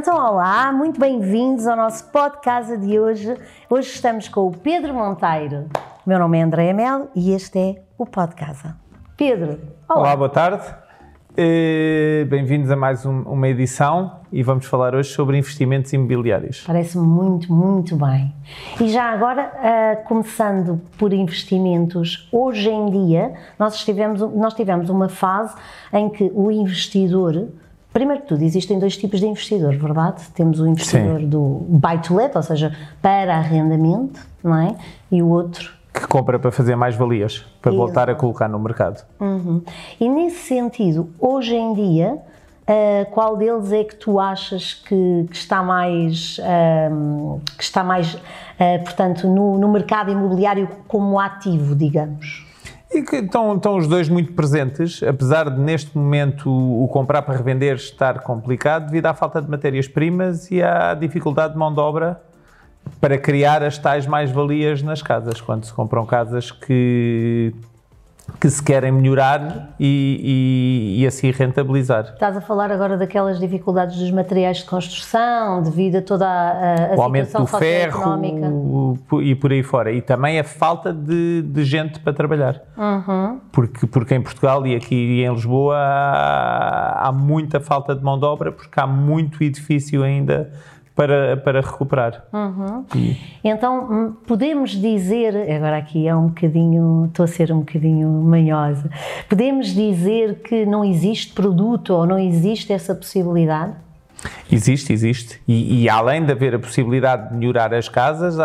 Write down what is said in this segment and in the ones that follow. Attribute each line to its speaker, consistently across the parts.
Speaker 1: Então, olá, muito bem-vindos ao nosso podcast de hoje. Hoje estamos com o Pedro Monteiro. Meu nome é Andréa Melo e este é o Podcast. Pedro, olá.
Speaker 2: Olá, boa tarde. Eh, Bem-vindos a mais um- uma edição e vamos falar hoje sobre investimentos imobiliários.
Speaker 1: Parece-me muito, muito bem. E já agora, ah, começando por investimentos, hoje em dia nós tivemos, nós tivemos uma fase em que o investidor, primeiro que tudo, existem dois tipos de investidor, verdade? Temos o investidor
Speaker 2: Sim.
Speaker 1: do buy to let, ou seja, para arrendamento, não é? E o outro
Speaker 2: Que compra para fazer mais valias, para voltar a
Speaker 1: Exato.
Speaker 2: colocar no mercado.
Speaker 1: Uhum. E nesse sentido, hoje em dia, ah, qual deles é que tu achas que, que está mais, ahm, que está mais ah, portanto, no, no mercado imobiliário como ativo, digamos?
Speaker 2: E que estão, estão os dois muito presentes, apesar de neste momento o comprar para revender estar complicado devido à falta de matérias-primas e à dificuldade de mão de obra para criar as tais mais-valias nas casas, quando se compram casas que, que se querem melhorar e, e- e assim rentabilizar.
Speaker 1: Estás a falar agora daquelas dificuldades dos materiais de construção, devido a toda a, a
Speaker 2: o aumento do ferro e por aí fora. E também a falta de, de gente para trabalhar.
Speaker 1: Uhum.
Speaker 2: Porque, porque em Portugal e aqui em Lisboa há, há muita falta de mão de obra, porque há muito edifício ainda para, para recuperar.
Speaker 1: Uhum.
Speaker 2: E-
Speaker 1: Então, hum, podemos dizer, agora aqui é um bocadinho, estou a ser um bocadinho manhosa, podemos dizer que não existe produto ou não existe essa possibilidade?
Speaker 2: Existe, existe. E, e além de haver a possibilidade de melhorar as casas, há-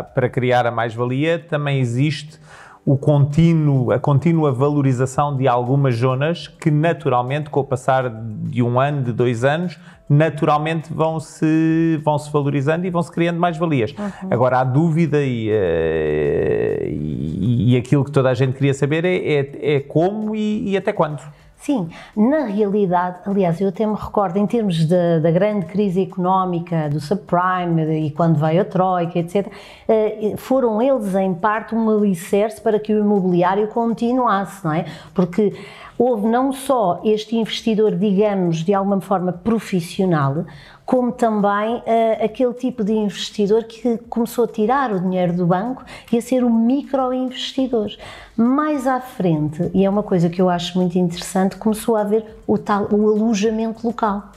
Speaker 2: há- para criar a mais-valia, também existe o contínuo, a contínua valorização de algumas zonas que naturalmente, com o passar de um ano, de dois anos, naturalmente vão se, vão -se valorizando e vão se criando mais-valias. Agora, a dúvida e, eh, e, e aquilo que toda a gente queria saber é, é, é como e, e até quando.
Speaker 1: Sim, na realidade, aliás, eu até me recordo, em termos da, da grande crise económica, do subprime e quando veio a Troika, etc., eh, foram eles, em parte, um alicerce para que o imobiliário continuasse, não é? Porque houve não só este investidor, digamos, de alguma forma profissional, como também eh, aquele tipo de investidor que começou a tirar o dinheiro do banco e a ser um microinvestidor. Mais à frente, e é uma coisa que eu acho muito interessante, começou a haver o tal o alojamento local.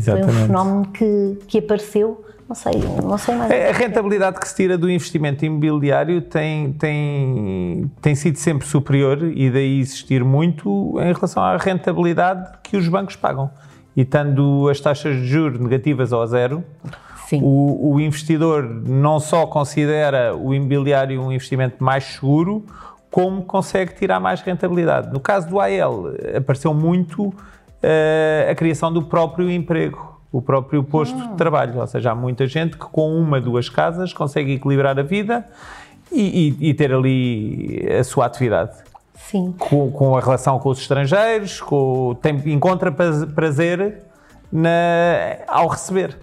Speaker 1: Foi um fenómeno que, que apareceu, não sei, não sei mais.
Speaker 2: A rentabilidade que se tira do investimento imobiliário tem, tem, tem sido sempre superior e daí existir muito em relação à rentabilidade que os bancos pagam. E estando as taxas de juros negativas ao zero,
Speaker 1: Sim.
Speaker 2: o, o investidor não só considera o imobiliário um investimento mais seguro, como consegue tirar mais rentabilidade. No caso do AL, apareceu muito a criação do próprio emprego, o próprio posto de trabalho. Ou seja, há muita gente que com uma, duas casas consegue equilibrar a vida e, e- e ter ali a sua atividade.
Speaker 1: Sim.
Speaker 2: Com, com a relação com os estrangeiros, com, tem, encontra praz- prazer na- ao receber.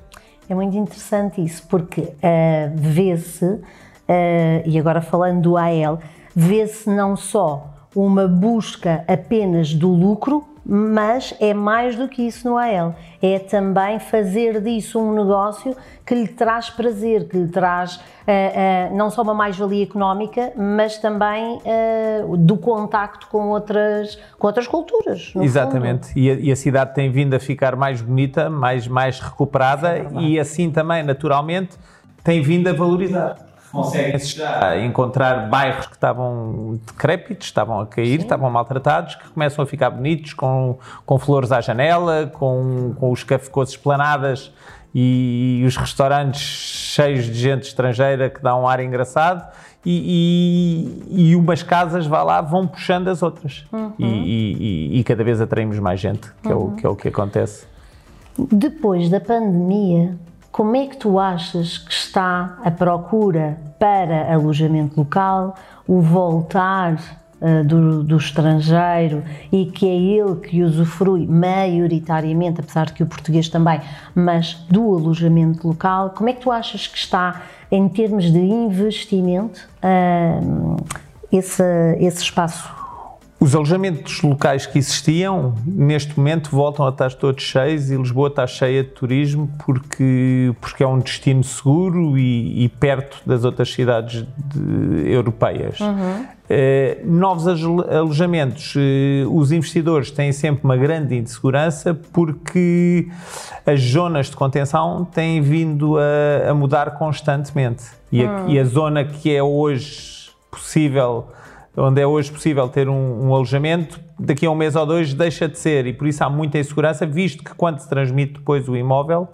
Speaker 1: É muito interessante isso, porque ah, vê-se, ah, e agora falando do AL, vê-se não só uma busca apenas do lucro, mas é mais do que isso no AL. É também fazer disso um negócio que lhe traz prazer, que lhe traz ah, ah, não só uma mais-valia económica, mas também ah, do contacto com outras, com outras culturas.
Speaker 2: Exatamente, e a, e a cidade tem vindo a ficar mais bonita, mais, mais recuperada e assim também, naturalmente, tem vindo a valorizar. Consegue-se já encontrar bairros que estavam decrépitos, estavam a cair, estavam maltratados, que começam a ficar bonitos, com, com flores à janela, com, com os as esplanadas e, os restaurantes cheios de gente estrangeira que dá um ar engraçado e, e, e umas casas, vá lá, vão puxando as outras. E, e- e cada vez atraímos mais gente, que, é o, que é o que acontece.
Speaker 1: Depois da pandemia, como é que tu achas que está a procura para alojamento local, o voltar eh, do, do estrangeiro e que é ele que usufrui maioritariamente, apesar de que o português também, mas do alojamento local, como é que tu achas que está em termos de investimento ah, esse, esse espaço?
Speaker 2: Os alojamentos locais que existiam, neste momento, voltam a estar todos cheios e Lisboa está cheia de turismo porque, porque é um destino seguro e, e perto das outras cidades de, europeias. Uhum. Eh, novos alojamentos, eh, os investidores têm sempre uma grande insegurança porque as zonas de contenção têm vindo a, a mudar constantemente. E a, uhum. e a zona que é hoje possível onde é hoje possível ter um, um, alojamento, daqui a um mês ou dois deixa de ser e por isso há muita insegurança, visto que quando se transmite depois o imóvel,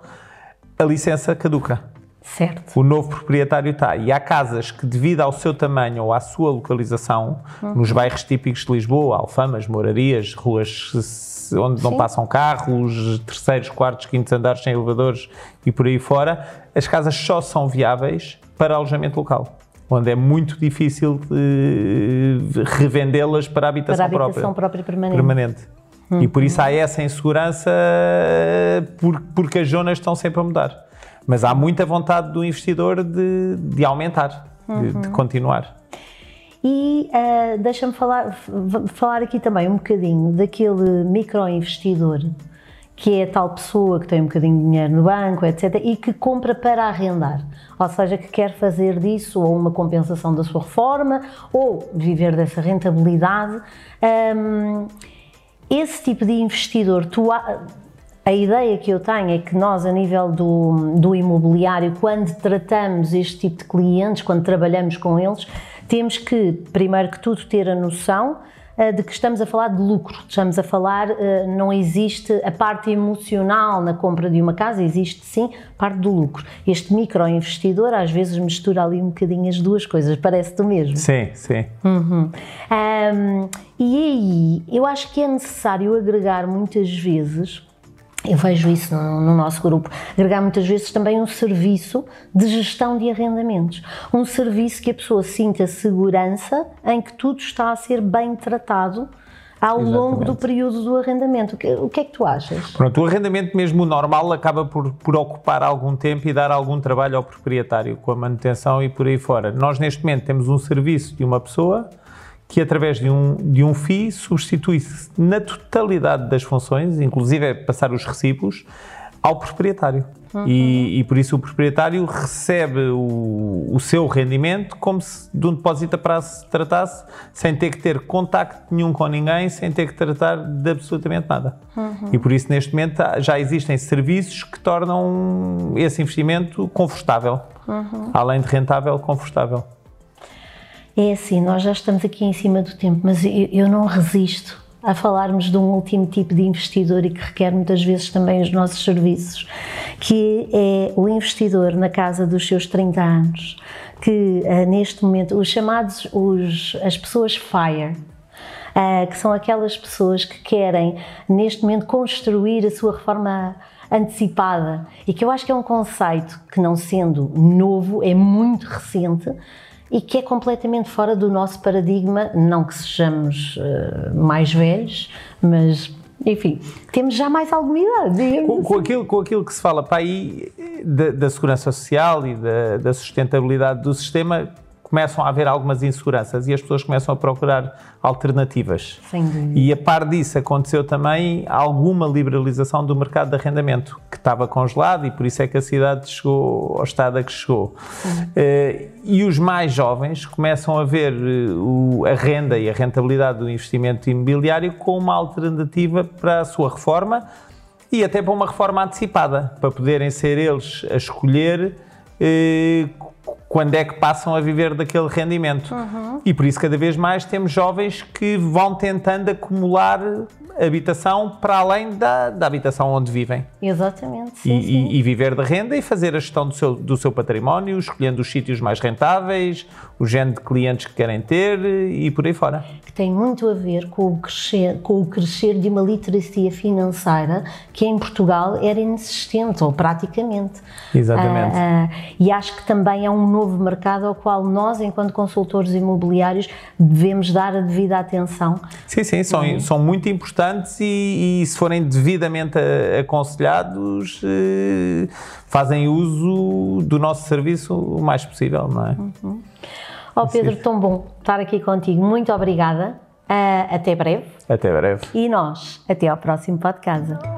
Speaker 2: a licença caduca.
Speaker 1: Certo.
Speaker 2: O novo proprietário está. E há casas que, devido ao seu tamanho ou à sua localização, uhum. nos bairros típicos de Lisboa, alfamas, morarias, ruas onde Sim. não passam carros, terceiros, quartos, quintos andares sem elevadores e por aí fora, as casas só são viáveis para alojamento local onde é muito difícil revendê-las para a habitação,
Speaker 1: para a habitação própria, própria permanente.
Speaker 2: permanente. Hum. E por isso há essa insegurança, porque as zonas estão sempre a mudar. Mas há muita vontade do investidor de, de aumentar, uhum. de, de, uhum. continuar.
Speaker 1: E uh, deixa-me falar, falar aqui também um bocadinho daquele microinvestidor que é a tal pessoa que tem um bocadinho de dinheiro no banco, etc., e que compra para arrendar. Ou seja, que quer fazer disso ou uma compensação da sua reforma ou viver dessa rentabilidade. Um, esse tipo de investidor, tu, a ideia que eu tenho é que nós, a nível do, do imobiliário, quando tratamos este tipo de clientes, quando trabalhamos com eles, temos que, primeiro que tudo, ter a noção de que estamos a falar de lucro, estamos a falar, eh, não existe a parte emocional na compra de uma casa, existe sim parte do lucro. Este microinvestidor às vezes mistura ali um bocadinho as duas coisas, parece-te o mesmo.
Speaker 2: Sim, sim.
Speaker 1: Uhum. Um, e aí, eu acho que é necessário agregar muitas vezes eu vejo isso no, no, nosso grupo, agregar muitas vezes também um serviço de gestão de arrendamentos. Um serviço que a pessoa sinta segurança em que tudo está a ser bem tratado ao Exatamente. longo do período do arrendamento. O que, o que, é que tu achas?
Speaker 2: Pronto, o arrendamento mesmo normal acaba por, por ocupar algum tempo e dar algum trabalho ao proprietário com a manutenção e por aí fora. Nós neste momento temos um serviço de uma pessoa que através de um, de um FII substitui-se na totalidade das funções, inclusive é passar os recibos, ao proprietário. Uhum. E, e, por isso o proprietário recebe o, o, seu rendimento como se de um depósito a prazo se tratasse, sem ter que ter contacto nenhum com ninguém, sem ter que tratar de absolutamente nada. Uhum. E por isso, neste momento, já existem serviços que tornam esse investimento confortável. Uhum. Além de rentável, confortável.
Speaker 1: É assim, nós já estamos aqui em cima do tempo, mas eu, eu não resisto a falarmos de um último tipo de investidor e que requer muitas vezes também os nossos serviços, que é o investidor na casa dos seus 30 anos, que uh, neste momento, os chamados, os, as pessoas FIRE, uh, que são aquelas pessoas que querem neste momento construir a sua reforma antecipada. E que eu acho que é um conceito que não sendo novo, é muito recente, e que é completamente fora do nosso paradigma, não que sejamos uh, mais velhos, mas enfim, temos já mais alguma idade.
Speaker 2: Com, com, aquilo, com aquilo que se fala para aí da, da segurança social e da, da, sustentabilidade do sistema, começam a haver algumas inseguranças e as pessoas começam a procurar alternativas.
Speaker 1: Sem dúvida.
Speaker 2: E a par disso aconteceu também alguma liberalização do mercado de arrendamento, que estava congelado e por isso é que a cidade chegou ao estado a que chegou. Uh, e os mais jovens começam a ver uh, a renda e a rentabilidade do investimento imobiliário como uma alternativa para a sua reforma e até para uma reforma antecipada, para poderem ser eles a escolher uh, quando é que passam a viver daquele rendimento. Uhum. E por isso, cada vez mais, temos jovens que vão tentando acumular habitação para além da, da habitação onde vivem.
Speaker 1: Exatamente. Sim,
Speaker 2: e,
Speaker 1: sim.
Speaker 2: E, viver da renda e fazer a gestão do seu, do seu património, escolhendo os sítios mais rentáveis, o género de clientes que querem ter e por aí fora.
Speaker 1: Que tem muito a ver com o crescer, com o crescer de uma literacia financeira que em Portugal era inexistente, ou praticamente.
Speaker 2: Exatamente.
Speaker 1: Uh, uh, e acho que também é um novo mercado ao qual nós, enquanto consultores imobiliários, devemos dar a devida atenção.
Speaker 2: Sim, sim, são, uhum. são muito importantes e, e, se forem devidamente aconselhados, eh, fazem uso do nosso serviço o mais possível, não é?
Speaker 1: Uhum. Oh Pedro, tão bom estar aqui contigo. Muito obrigada. Uh, até breve.
Speaker 2: Até breve.
Speaker 1: E nós, até ao próximo podcast.